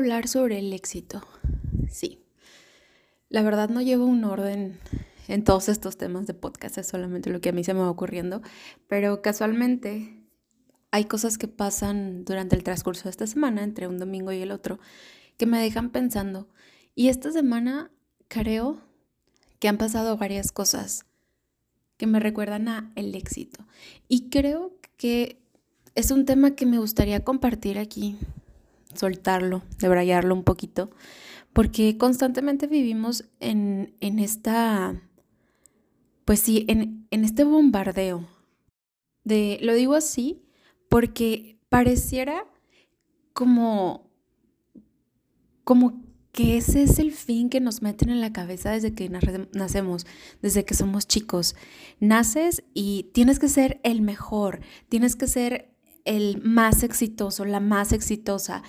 Hablar sobre el éxito. Sí. La verdad no llevo un orden en todos estos temas de podcast, es solamente lo que a mí se me va ocurriendo, pero casualmente hay cosas que pasan durante el transcurso de esta semana, entre un domingo y el otro, que me dejan pensando. Y esta semana creo que han pasado varias cosas que me recuerdan a el éxito. Y creo que es un tema que me gustaría compartir aquí soltarlo, debrayarlo un poquito, porque constantemente vivimos en, en esta, pues sí, en, en este bombardeo. De, lo digo así porque pareciera como, como que ese es el fin que nos meten en la cabeza desde que nacemos, desde que somos chicos. Naces y tienes que ser el mejor, tienes que ser el más exitoso, la más exitosa.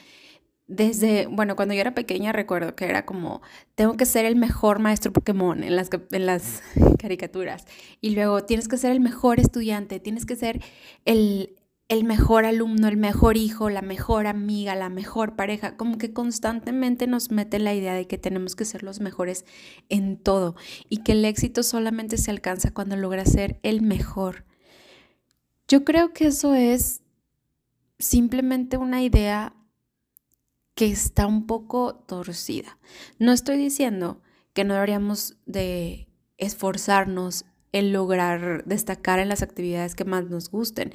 Desde, bueno, cuando yo era pequeña recuerdo que era como, tengo que ser el mejor maestro Pokémon en las, en las caricaturas. Y luego tienes que ser el mejor estudiante, tienes que ser el, el mejor alumno, el mejor hijo, la mejor amiga, la mejor pareja. Como que constantemente nos mete la idea de que tenemos que ser los mejores en todo y que el éxito solamente se alcanza cuando logras ser el mejor. Yo creo que eso es simplemente una idea que está un poco torcida. No estoy diciendo que no deberíamos de esforzarnos en lograr destacar en las actividades que más nos gusten.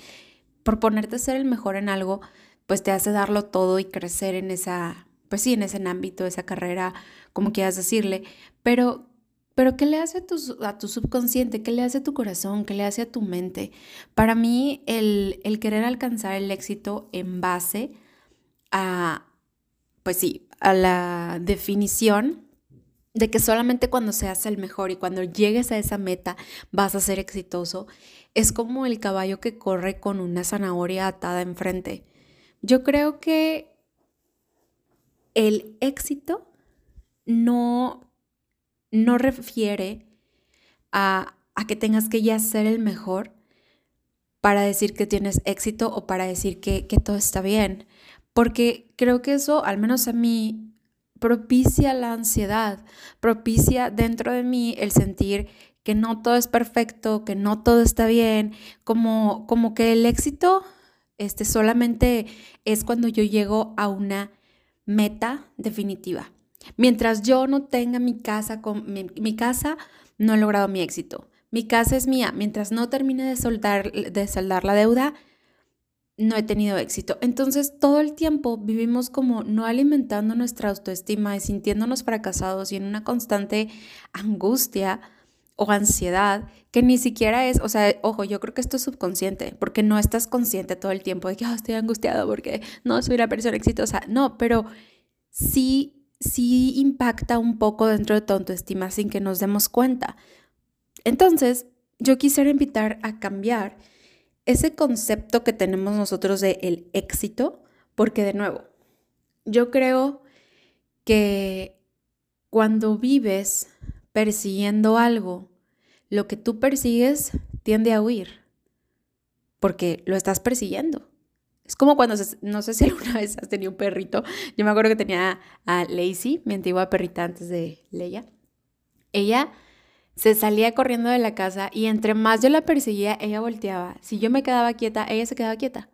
Por ponerte a ser el mejor en algo, pues te hace darlo todo y crecer en esa, pues sí, en ese ámbito, esa carrera, como quieras decirle, pero pero ¿qué le hace a tu, a tu, subconsciente? ¿Qué le hace a tu corazón? ¿Qué le hace a tu mente? Para mí, el, el querer alcanzar el éxito en base a, pues sí, a la definición de que solamente cuando seas el mejor y cuando llegues a esa meta vas a ser exitoso, es como el caballo que corre con una zanahoria atada enfrente. Yo creo que el éxito no no refiere a, que tengas que ya ser el mejor para decir que tienes éxito o para decir que, que todo está bien. Porque creo que eso, al menos a mí, propicia la ansiedad, propicia dentro de mí el sentir que no todo es perfecto, que no todo está bien, como, como que el éxito este, solamente es cuando yo llego a una meta definitiva. Mientras yo no tenga mi casa, mi, casa, no he logrado mi éxito. Mi casa es mía. Mientras no termine de, soldar, de saldar la deuda, no he tenido éxito. Entonces todo el tiempo vivimos como no alimentando nuestra autoestima y sintiéndonos fracasados y en una constante angustia o ansiedad que ni siquiera es, o sea, ojo, yo creo que esto es subconsciente, porque no estás consciente todo el tiempo de que estoy angustiado porque no soy la persona exitosa. No, pero sí sí impacta un poco dentro de tu autoestima sin que nos demos cuenta. Entonces, yo quisiera invitar a cambiar ese concepto que tenemos nosotros de el éxito, porque de nuevo, yo creo que cuando vives persiguiendo algo, lo que tú persigues tiende a huir, porque lo estás persiguiendo. Es como cuando, no sé si alguna vez has tenido un perrito. Yo me acuerdo que tenía a Lacey, mi antigua perrita antes de Leia. Ella se salía corriendo de la casa y entre más yo la perseguía, ella volteaba. Si yo me quedaba quieta, ella se quedaba quieta.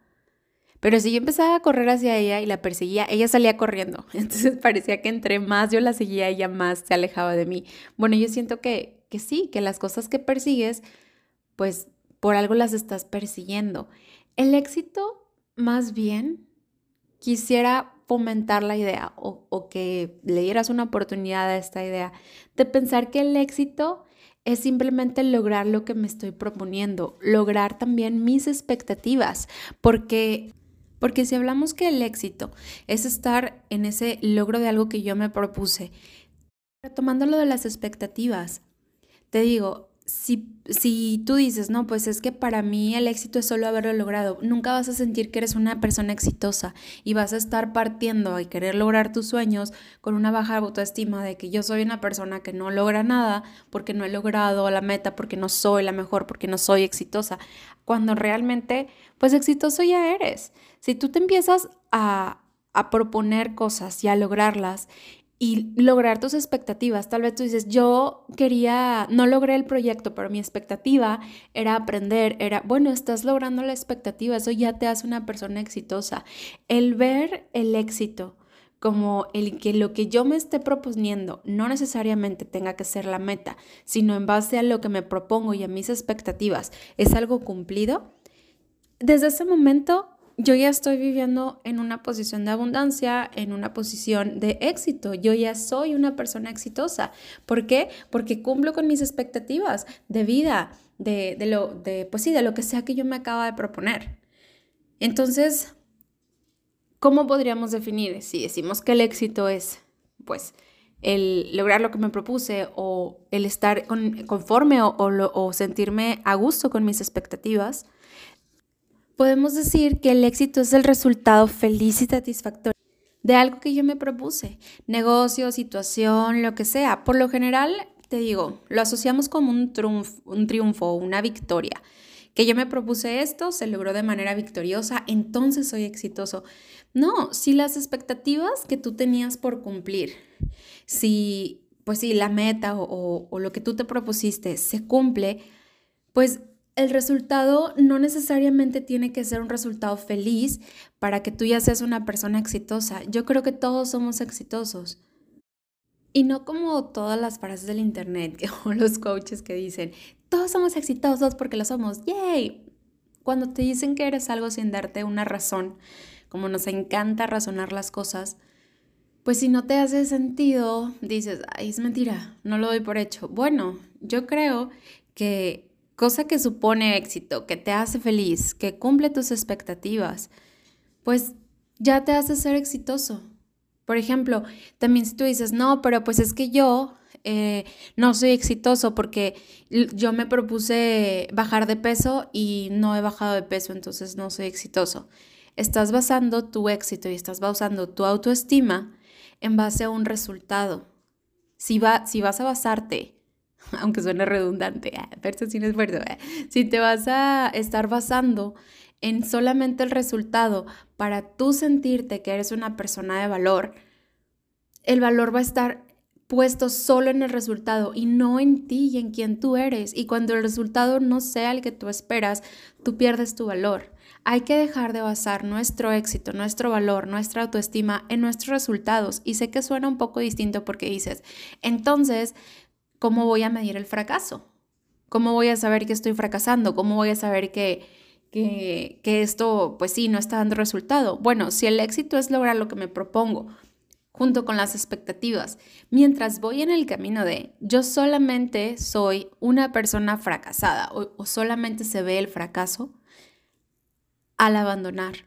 Pero si yo empezaba a correr hacia ella y la perseguía, ella salía corriendo. Entonces parecía que entre más yo la seguía, ella más se alejaba de mí. Bueno, yo siento que, que sí, que las cosas que persigues, pues por algo las estás persiguiendo. El éxito más bien quisiera fomentar la idea o, que le dieras una oportunidad a esta idea de pensar que el éxito es simplemente lograr lo que me estoy proponiendo, lograr también mis expectativas, porque porque si hablamos que el éxito es estar en ese logro de algo que yo me propuse, retomando lo de las expectativas, te digo, si, si tú dices, no, pues es que para mí el éxito es solo haberlo logrado, nunca vas a sentir que eres una persona exitosa y vas a estar partiendo y querer lograr tus sueños con una baja autoestima de que yo soy una persona que no logra nada porque no he logrado la meta, porque no soy la mejor, porque no soy exitosa, cuando realmente, pues exitoso ya eres. Si tú te empiezas a, a proponer cosas y a lograrlas y lograr tus expectativas. Tal vez tú dices, yo quería, no logré el proyecto, pero mi expectativa era aprender, era, bueno, estás logrando la expectativa, eso ya te hace una persona exitosa. El ver el éxito como el que lo que yo me esté proponiendo no necesariamente tenga que ser la meta, sino en base a lo que me propongo y a mis expectativas es algo cumplido, desde ese momento yo ya estoy viviendo en una posición de abundancia, en una posición de éxito. Yo ya soy una persona exitosa. ¿Por qué? Porque cumplo con mis expectativas de vida, de, de lo, de, pues lo que sea que yo me acaba de proponer. Entonces, ¿cómo podríamos definir si decimos que el éxito es, pues, el lograr lo que me propuse o el estar conforme o, o sentirme a gusto con mis expectativas? Podemos decir que el éxito es el resultado feliz y satisfactorio de algo que yo me propuse, negocio, situación, lo que sea. Por lo general, te digo, lo asociamos como un triunfo, un una victoria. Que yo me propuse esto, se logró de manera victoriosa, entonces soy exitoso. No, si las expectativas que tú tenías por cumplir, si, pues si la meta o lo que tú te propusiste se cumple, pues el resultado no necesariamente tiene que ser un resultado feliz para que tú ya seas una persona exitosa. Yo creo que todos somos exitosos. Y no como todas las frases del internet o los coaches que dicen, todos somos exitosos porque lo somos, ¡yay! Cuando te dicen que eres algo sin darte una razón, como nos encanta razonar las cosas, pues si no te hace sentido, dices, ay, es mentira, no lo doy por hecho. Bueno, yo creo que cosa que supone éxito, que te hace feliz, que cumple tus expectativas, pues ya te hace ser exitoso. Por ejemplo, también si tú dices, no, pero pues es que yo eh, no soy exitoso porque yo me propuse bajar de peso y no he bajado de peso, entonces no soy exitoso. Estás basando tu éxito y estás basando tu autoestima en base a un resultado. Si, va, si vas a basarte aunque suene redundante, ah, pero sin esfuerzo, ah, si te vas a estar basando en solamente el resultado para tú sentirte que eres una persona de valor, el valor va a estar puesto solo en el resultado y no en ti y en quien tú eres. Y cuando el resultado no sea el que tú esperas, tú pierdes tu valor. Hay que dejar de basar nuestro éxito, nuestro valor, nuestra autoestima en nuestros resultados. Y sé que suena un poco distinto porque dices, entonces ¿cómo voy a medir el fracaso? ¿Cómo voy a saber que estoy fracasando? ¿Cómo voy a saber que, que, esto, pues sí, no está dando resultado? Bueno, si el éxito es lograr lo que me propongo, junto con las expectativas, mientras voy en el camino de yo solamente soy una persona fracasada o, o solamente se ve el fracaso, al abandonar.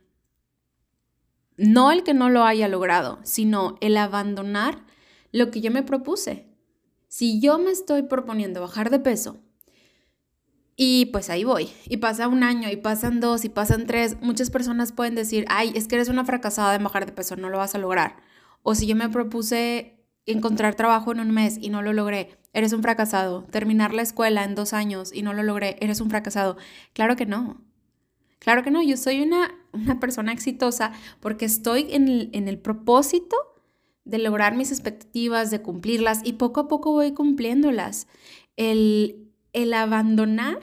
No el que no lo haya logrado, sino el abandonar lo que yo me propuse. Si yo me estoy proponiendo bajar de peso y pues ahí voy, y pasa un año, y pasan dos, y pasan tres, muchas personas pueden decir, ay, es que eres una fracasada de bajar de peso, no lo vas a lograr. O si yo me propuse encontrar trabajo en un mes y no lo logré, eres un fracasado. Terminar la escuela en dos años y no lo logré, eres un fracasado. Claro que no. Claro que no, yo soy una, una persona exitosa porque estoy en en el propósito de lograr mis expectativas, de cumplirlas y poco a poco voy cumpliéndolas. El, el abandonar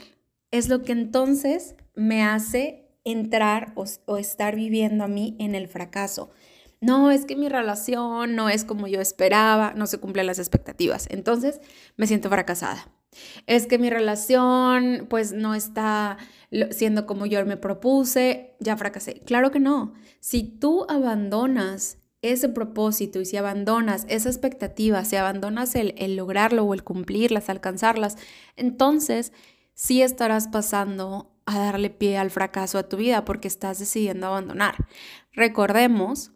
es lo que entonces me hace entrar o, o, estar viviendo a mí en el fracaso. No, es que mi relación no es como yo esperaba, no se cumplen las expectativas. Entonces me siento fracasada. Es que mi relación pues no está siendo como yo me propuse, ya fracasé. Claro que no. Si tú abandonas ese propósito y si abandonas esa expectativa, si abandonas el, el lograrlo o el cumplirlas, alcanzarlas, entonces sí estarás pasando a darle pie al fracaso a tu vida porque estás decidiendo abandonar. Recordemos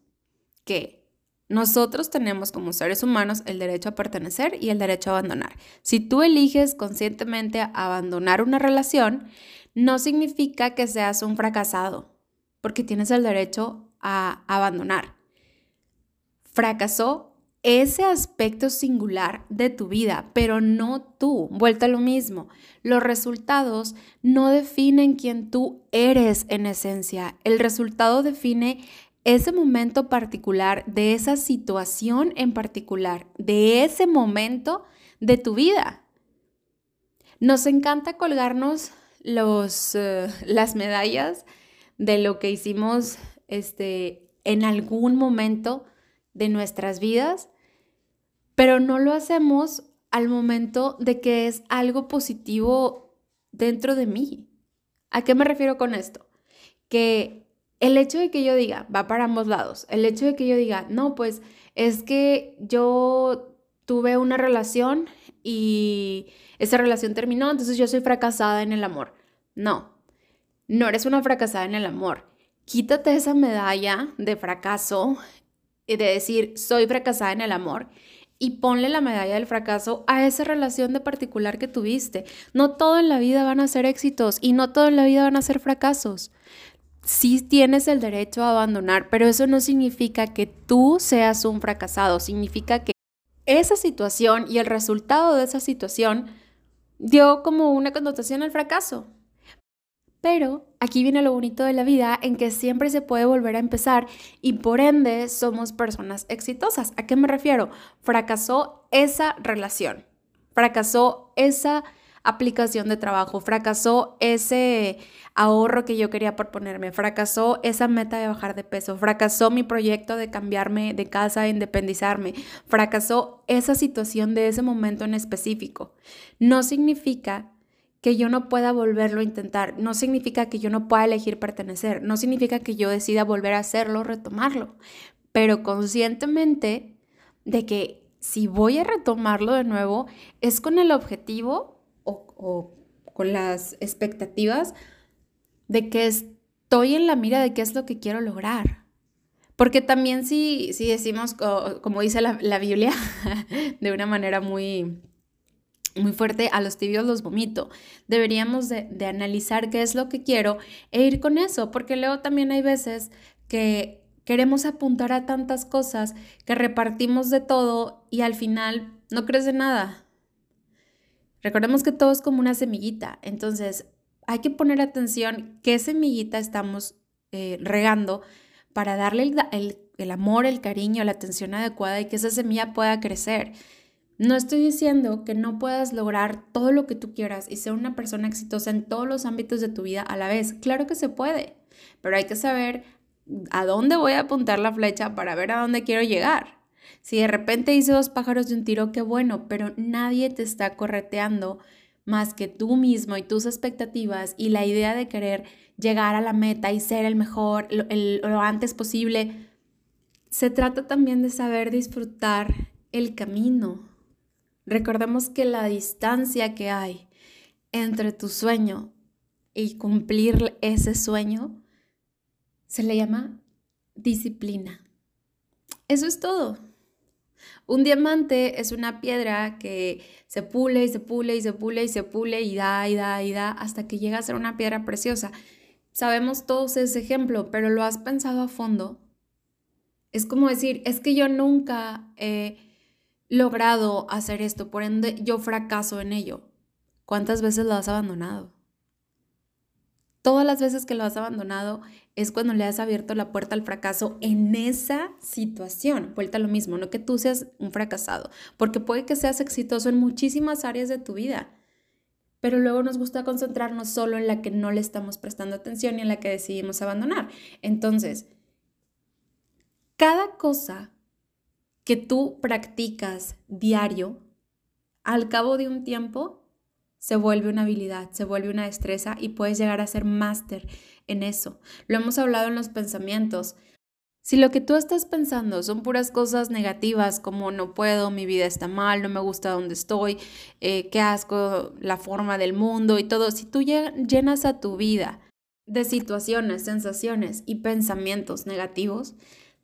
que nosotros tenemos como seres humanos el derecho a pertenecer y el derecho a abandonar. Si tú eliges conscientemente abandonar una relación, no significa que seas un fracasado, porque tienes el derecho a abandonar fracasó ese aspecto singular de tu vida, pero no tú. Vuelta a lo mismo. Los resultados no definen quién tú eres en esencia. El resultado define ese momento particular, de esa situación en particular, de ese momento de tu vida. Nos encanta colgarnos los, eh, las medallas de lo que hicimos este, en algún momento de nuestras vidas, pero no lo hacemos al momento de que es algo positivo dentro de mí. ¿A qué me refiero con esto? Que el hecho de que yo diga, va para ambos lados, el hecho de que yo diga, no, pues es que yo tuve una relación y esa relación terminó, entonces yo soy fracasada en el amor. No, no eres una fracasada en el amor. Quítate esa medalla de fracaso de decir, soy fracasada en el amor y ponle la medalla del fracaso a esa relación de particular que tuviste. No todo en la vida van a ser éxitos y no todo en la vida van a ser fracasos. Sí tienes el derecho a abandonar, pero eso no significa que tú seas un fracasado, significa que esa situación y el resultado de esa situación dio como una connotación al fracaso. Pero aquí viene lo bonito de la vida en que siempre se puede volver a empezar y por ende somos personas exitosas. ¿A qué me refiero? Fracasó esa relación, fracasó esa aplicación de trabajo, fracasó ese ahorro que yo quería proponerme, fracasó esa meta de bajar de peso, fracasó mi proyecto de cambiarme de casa, de independizarme, fracasó esa situación de ese momento en específico. No significa que yo no pueda volverlo a intentar, no significa que yo no pueda elegir pertenecer, no significa que yo decida volver a hacerlo, retomarlo, pero conscientemente de que si voy a retomarlo de nuevo es con el objetivo o, con las expectativas de que estoy en la mira de qué es lo que quiero lograr. Porque también si, si decimos, como dice la, la, Biblia, de una manera muy, muy fuerte, a los tibios los vomito. Deberíamos de, de, analizar qué es lo que quiero e ir con eso, porque luego también hay veces que queremos apuntar a tantas cosas que repartimos de todo y al final no crees de nada. Recordemos que todo es como una semillita, entonces hay que poner atención qué semillita estamos eh, regando para darle el, amor, el cariño, la atención adecuada y que esa semilla pueda crecer. No estoy diciendo que no puedas lograr todo lo que tú quieras y ser una persona exitosa en todos los ámbitos de tu vida a la vez. Claro que se puede, pero hay que saber a dónde voy a apuntar la flecha para ver a dónde quiero llegar. Si de repente hice dos pájaros de un tiro, qué bueno, pero nadie te está correteando más que tú mismo y tus expectativas y la idea de querer llegar a la meta y ser el mejor lo, antes posible. Se trata también de saber disfrutar el camino. Recordemos que la distancia que hay entre tu sueño y cumplir ese sueño se le llama disciplina. Eso es todo. Un diamante es una piedra que se pule y se pule y se pule y se pule y da y da y da hasta que llega a ser una piedra preciosa. Sabemos todos ese ejemplo, pero ¿lo has pensado a fondo? Es como decir, es que yo nunca logrado hacer esto, por ende yo fracaso en ello. ¿Cuántas veces lo has abandonado? Todas las veces que lo has abandonado es cuando le has abierto la puerta al fracaso en esa situación. Vuelta a lo mismo, no que tú seas un fracasado, porque puede que seas exitoso en muchísimas áreas de tu vida, pero luego nos gusta concentrarnos solo en la que no le estamos prestando atención y en la que decidimos abandonar. Entonces, cada cosa que tú practicas diario, al cabo de un tiempo, se vuelve una habilidad, se vuelve una destreza y puedes llegar a ser máster en eso. Lo hemos hablado en los pensamientos. Si lo que tú estás pensando son puras cosas negativas como no puedo, mi vida está mal, no me gusta donde estoy, eh, qué asco la forma del mundo y todo, si tú llenas a tu vida de situaciones, sensaciones y pensamientos negativos,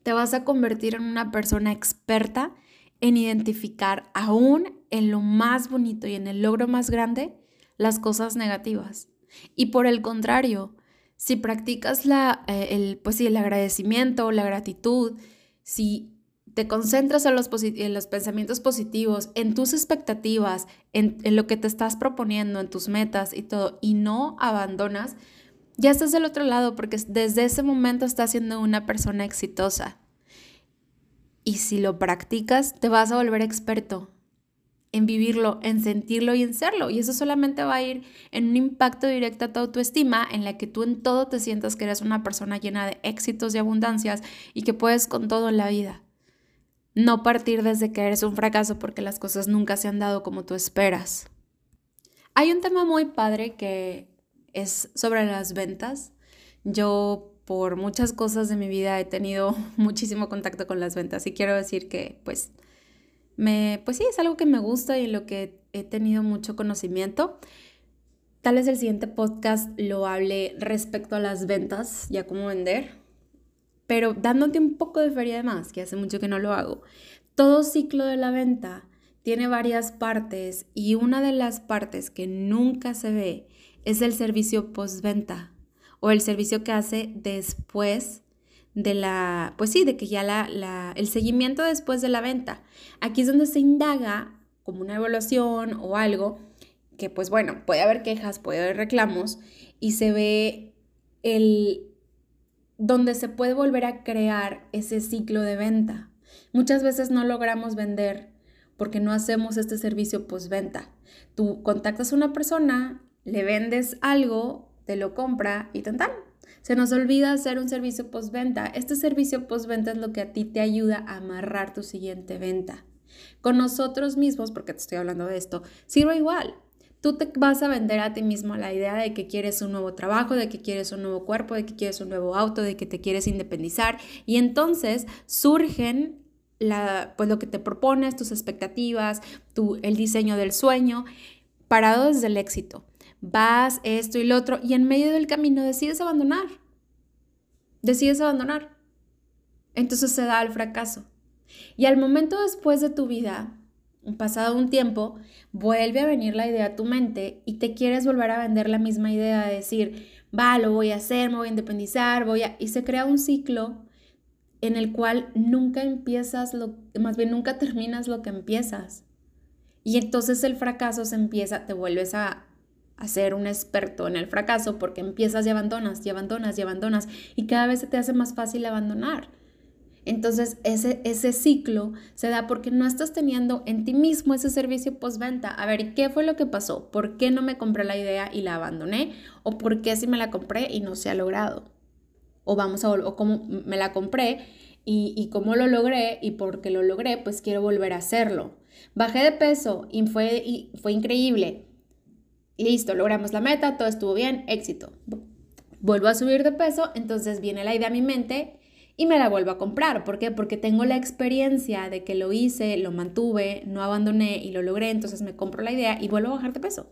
te vas a convertir en una persona experta en identificar aún en lo más bonito y en el logro más grande las cosas negativas. Y por el contrario, si practicas la, eh, el, pues el agradecimiento, la gratitud, si te concentras en los, en los pensamientos positivos, en tus expectativas, en, en lo que te estás proponiendo, en tus metas y todo, y no abandonas, ya estás del otro lado porque desde ese momento estás siendo una persona exitosa. Y si lo practicas, te vas a volver experto en vivirlo, en sentirlo y en serlo. Y eso solamente va a ir en un impacto directo a tu autoestima, en la que tú en todo te sientas que eres una persona llena de éxitos y abundancias y que puedes con todo en la vida. No partir desde que eres un fracaso porque las cosas nunca se han dado como tú esperas. Hay un tema muy padre que es sobre las ventas. Yo por muchas cosas de mi vida he tenido muchísimo contacto con las ventas y quiero decir que pues me pues sí es algo que me gusta y en lo que he tenido mucho conocimiento. Tal vez el siguiente podcast lo hable respecto a las ventas, ya cómo vender, pero dándote un poco de feria de más, que hace mucho que no lo hago. Todo ciclo de la venta tiene varias partes y una de las partes que nunca se ve es el servicio postventa o el servicio que hace después de la, pues sí, de que ya la, el seguimiento después de la venta. Aquí es donde se indaga como una evaluación o algo que pues bueno, puede haber quejas, puede haber reclamos y se ve el donde se puede volver a crear ese ciclo de venta. Muchas veces no logramos vender porque no hacemos este servicio postventa. Tú contactas a una persona, le vendes algo, te lo compra y tan Se nos olvida hacer un servicio postventa. Este servicio postventa es lo que a ti te ayuda a amarrar tu siguiente venta. Con nosotros mismos, porque te estoy hablando de esto, sirve igual. Tú te vas a vender a ti mismo la idea de que quieres un nuevo trabajo, de que quieres un nuevo cuerpo, de que quieres un nuevo auto, de que te quieres independizar. Y entonces surgen la, pues lo que te propones, tus expectativas, tu, el diseño del sueño, parado desde el éxito vas esto y lo otro, y en medio del camino decides abandonar. Decides abandonar. Entonces se da el fracaso. Y al momento después de tu vida, pasado un tiempo, vuelve a venir la idea a tu mente y te quieres volver a vender la misma idea de decir, va, lo voy a hacer, me voy a independizar, voy a... Y se crea un ciclo en el cual nunca empiezas lo, más bien nunca terminas lo que empiezas. Y entonces el fracaso se empieza, te vuelves a a ser un experto en el fracaso porque empiezas y abandonas y abandonas y abandonas y cada vez se te hace más fácil abandonar. Entonces ese, ese ciclo se da porque no estás teniendo en ti mismo ese servicio postventa. A ver, ¿qué fue lo que pasó? ¿Por qué no me compré la idea y la abandoné? ¿O por qué si me la compré y no se ha logrado? O vamos a o cómo me la compré y, y cómo lo logré y porque lo logré, pues quiero volver a hacerlo. Bajé de peso y fue, y fue increíble listo, logramos la meta, todo estuvo bien, éxito. Vuelvo a subir de peso, entonces viene la idea a mi mente y me la vuelvo a comprar. ¿Por qué? Porque tengo la experiencia de que lo hice, lo mantuve, no abandoné y lo logré, entonces me compro la idea y vuelvo a bajar de peso.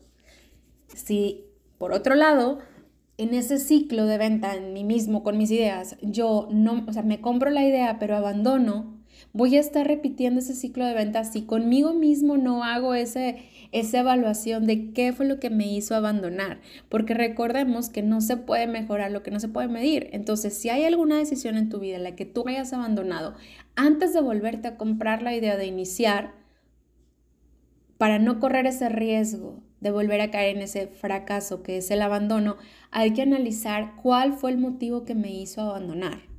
Si, por otro lado, en ese ciclo de venta en mí mismo con mis ideas, yo no, o sea, me compro la idea pero abandono, voy a estar repitiendo ese ciclo de venta si conmigo mismo no hago ese esa evaluación de qué fue lo que me hizo abandonar, porque recordemos que no se puede mejorar lo que no se puede medir. Entonces, si hay alguna decisión en tu vida en la que tú hayas abandonado, antes de volverte a comprar la idea de iniciar, para no correr ese riesgo de volver a caer en ese fracaso que es el abandono, hay que analizar cuál fue el motivo que me hizo abandonar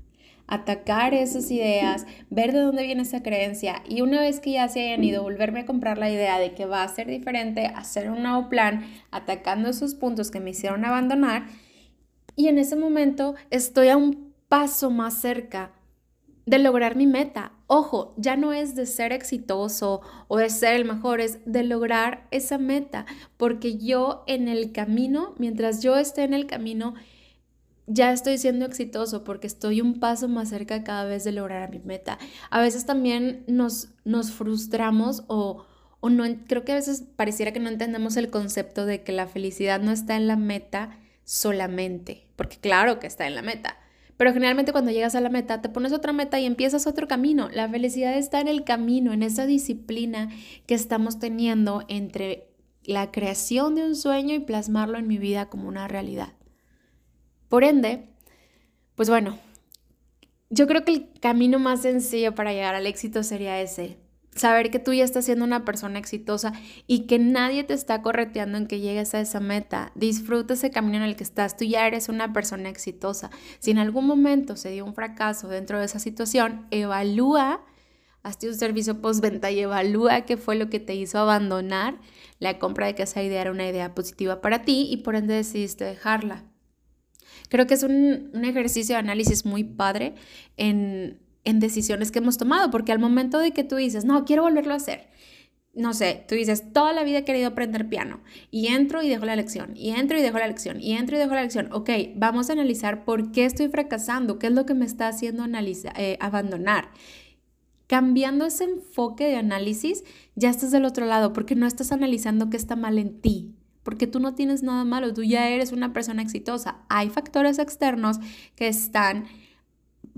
atacar esas ideas, ver de dónde viene esa creencia. Y una vez que ya se hayan ido, volverme a comprar la idea de que va a ser diferente, hacer un nuevo plan, atacando esos puntos que me hicieron abandonar. Y en ese momento estoy a un paso más cerca de lograr mi meta. Ojo, ya no es de ser exitoso o de ser el mejor, es de lograr esa meta, porque yo en el camino, mientras yo esté en el camino, ya estoy siendo exitoso porque estoy un paso más cerca cada vez de lograr mi meta. A veces también nos, nos frustramos o, o no, creo que a veces pareciera que no entendemos el concepto de que la felicidad no está en la meta solamente, porque claro que está en la meta. Pero generalmente cuando llegas a la meta, te pones otra meta y empiezas otro camino. La felicidad está en el camino, en esa disciplina que estamos teniendo entre la creación de un sueño y plasmarlo en mi vida como una realidad. Por ende, pues bueno, yo creo que el camino más sencillo para llegar al éxito sería ese, saber que tú ya estás siendo una persona exitosa y que nadie te está correteando en que llegues a esa meta. Disfruta ese camino en el que estás. Tú ya eres una persona exitosa. Si en algún momento se dio un fracaso dentro de esa situación, evalúa, hazte un servicio postventa y evalúa qué fue lo que te hizo abandonar la compra de que esa idea era una idea positiva para ti y por ende decidiste dejarla. Creo que es un, un ejercicio de análisis muy padre en en decisiones que hemos tomado, porque al momento de que tú dices, no, quiero volverlo a hacer, no sé, tú dices, toda la vida he querido aprender piano y entro y dejo la lección, y entro y dejo la lección, y entro y dejo la lección. Ok, vamos a analizar por qué estoy fracasando, qué es lo que me está haciendo eh, abandonar. Cambiando ese enfoque de análisis, ya estás del otro lado, porque no estás analizando qué está mal en ti, porque tú no tienes nada malo, tú ya eres una persona exitosa. Hay factores externos que están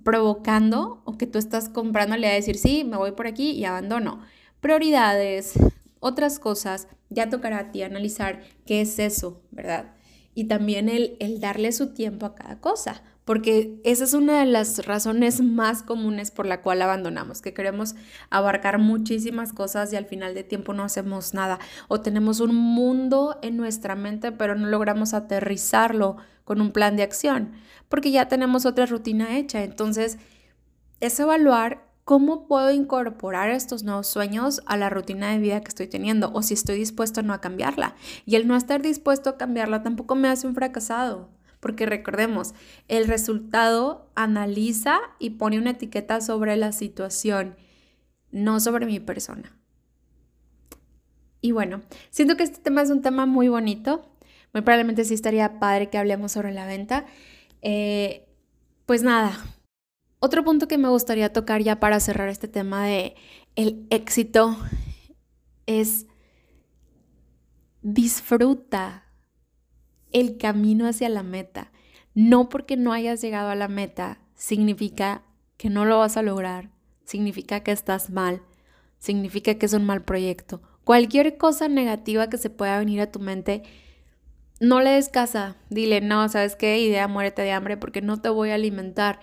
provocando o que tú estás comprándole a decir, sí, me voy por aquí y abandono. Prioridades, otras cosas, ya tocará a ti analizar qué es eso, ¿verdad? Y también el, el darle su tiempo a cada cosa, porque esa es una de las razones más comunes por la cual abandonamos, que queremos abarcar muchísimas cosas y al final de tiempo no hacemos nada, o tenemos un mundo en nuestra mente, pero no logramos aterrizarlo con un plan de acción porque ya tenemos otra rutina hecha. Entonces, es evaluar cómo puedo incorporar estos nuevos sueños a la rutina de vida que estoy teniendo o si estoy dispuesto a no a cambiarla. Y el no estar dispuesto a cambiarla tampoco me hace un fracasado. Porque recordemos, el resultado analiza y pone una etiqueta sobre la situación, no sobre mi persona. Y bueno, siento que este tema es un tema muy bonito. Muy probablemente sí estaría padre que hablemos sobre la venta. Eh, pues nada, otro punto que me gustaría tocar ya para cerrar este tema de el éxito es disfruta el camino hacia la meta. No porque no hayas llegado a la meta significa que no lo vas a lograr, significa que estás mal, significa que es un mal proyecto. Cualquier cosa negativa que se pueda venir a tu mente no le des casa, dile, no, ¿sabes qué? Idea, muérete de hambre porque no te voy a alimentar.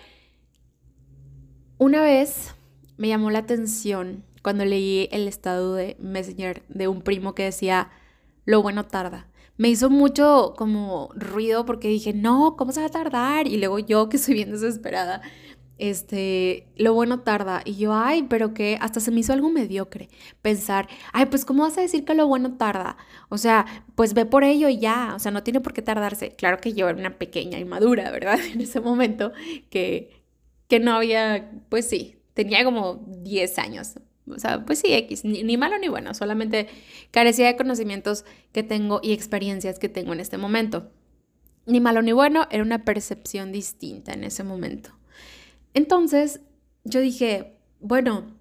Una vez me llamó la atención cuando leí el estado de Messenger de un primo que decía, lo bueno tarda. Me hizo mucho como ruido porque dije, no, ¿cómo se va a tardar? Y luego yo que soy bien desesperada, este, lo bueno tarda. Y yo, ay, pero que hasta se me hizo algo mediocre pensar, ay, pues ¿cómo vas a decir que lo bueno tarda? O sea, pues ve por ello y ya, o sea, no tiene por qué tardarse. Claro que yo era una pequeña y madura, ¿verdad? En ese momento que, que no había, pues sí, tenía como 10 años. O sea, pues sí, X, ni, ni malo ni bueno, solamente carecía de conocimientos que tengo y experiencias que tengo en este momento. Ni malo ni bueno, era una percepción distinta en ese momento. Entonces yo dije, bueno,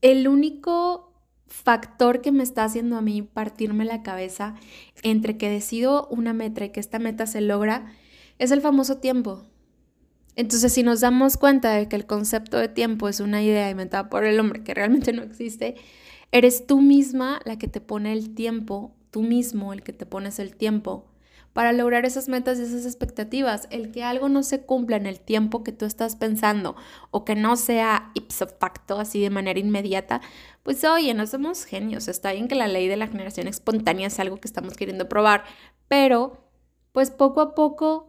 el único factor que me está haciendo a mí partirme la cabeza entre que decido una meta y que esta meta se logra es el famoso tiempo. Entonces, si nos damos cuenta de que el concepto de tiempo es una idea inventada por el hombre que realmente no existe, eres tú misma la que te pone el tiempo, tú mismo el que te pones el tiempo para lograr esas metas y esas expectativas. El que algo no se cumpla en el tiempo que tú estás pensando o que no sea ipso facto, así de manera inmediata, pues oye, no somos genios. Está bien que la ley de la generación espontánea es algo que estamos queriendo probar, pero pues poco a poco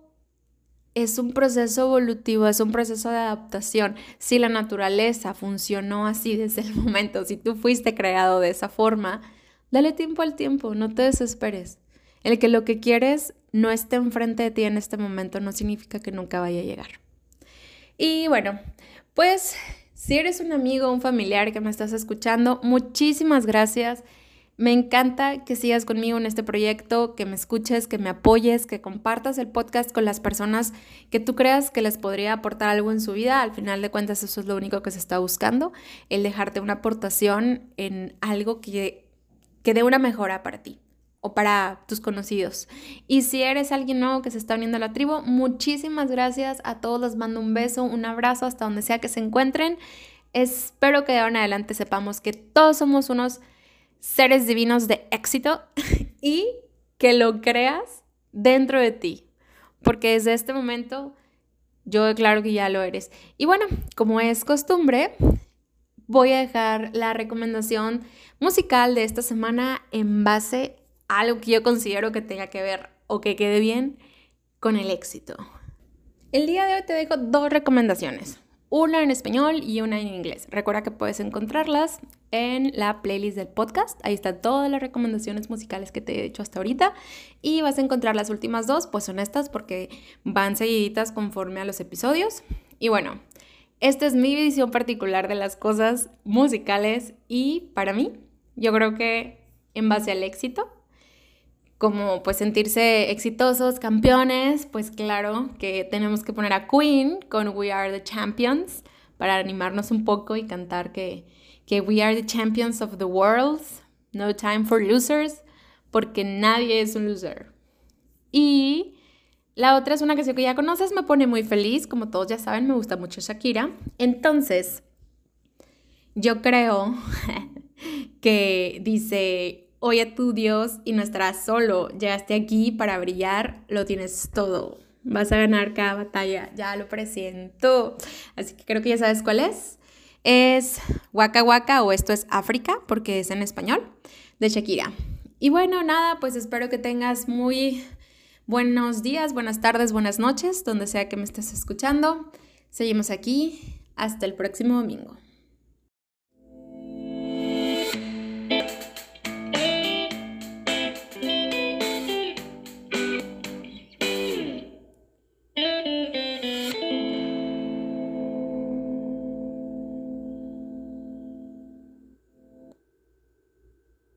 es un proceso evolutivo, es un proceso de adaptación. Si la naturaleza funcionó así desde el momento, si tú fuiste creado de esa forma, dale tiempo al tiempo, no te desesperes. El que lo que quieres no esté enfrente de ti en este momento no significa que nunca vaya a llegar. Y bueno, pues si eres un amigo, un familiar que me estás escuchando, muchísimas gracias. Me encanta que sigas conmigo en este proyecto, que me escuches, que me apoyes, que compartas el podcast con las personas que tú creas que les podría aportar algo en su vida. Al final de cuentas, eso es lo único que se está buscando, el dejarte una aportación en algo que, dé una mejora para ti o para tus conocidos. Y si eres alguien nuevo que se está uniendo a la tribu, muchísimas gracias. A todos les mando un beso, un abrazo hasta donde sea que se encuentren. Espero que de ahora en adelante sepamos que todos somos unos seres divinos de éxito y que lo creas dentro de ti. Porque desde este momento yo declaro que ya lo eres. Y bueno, como es costumbre, voy a dejar la recomendación musical de esta semana en base a algo que yo considero que tenga que ver o que quede bien con el éxito. El día de hoy te dejo dos recomendaciones, una en español y una en inglés. Recuerda que puedes encontrarlas en la playlist del podcast. Ahí están todas las recomendaciones musicales que te he hecho hasta ahorita. Y vas a encontrar las últimas dos, pues son estas porque van seguiditas conforme a los episodios. Y bueno, esta es mi visión particular de las cosas musicales y para mí, yo creo que en base al éxito, como pues sentirse exitosos, campeones, pues claro que tenemos que poner a Queen con We Are the Champions para animarnos un poco y cantar que, que We Are the Champions of the World, No Time for Losers, porque nadie es un loser. Y la otra es una canción que ya conoces, me pone muy feliz, como todos ya saben, me gusta mucho Shakira. Entonces, yo creo que dice, Oye tu Dios y no estarás solo, llegaste aquí para brillar, lo tienes todo. Vas a ganar cada batalla, ya lo presiento. Así que creo que ya sabes cuál es. Es Waka Waka o esto es África, porque es en español, de Shakira. Y bueno, nada, pues espero que tengas muy buenos días, buenas tardes, buenas noches, donde sea que me estés escuchando. Seguimos aquí. Hasta el próximo domingo.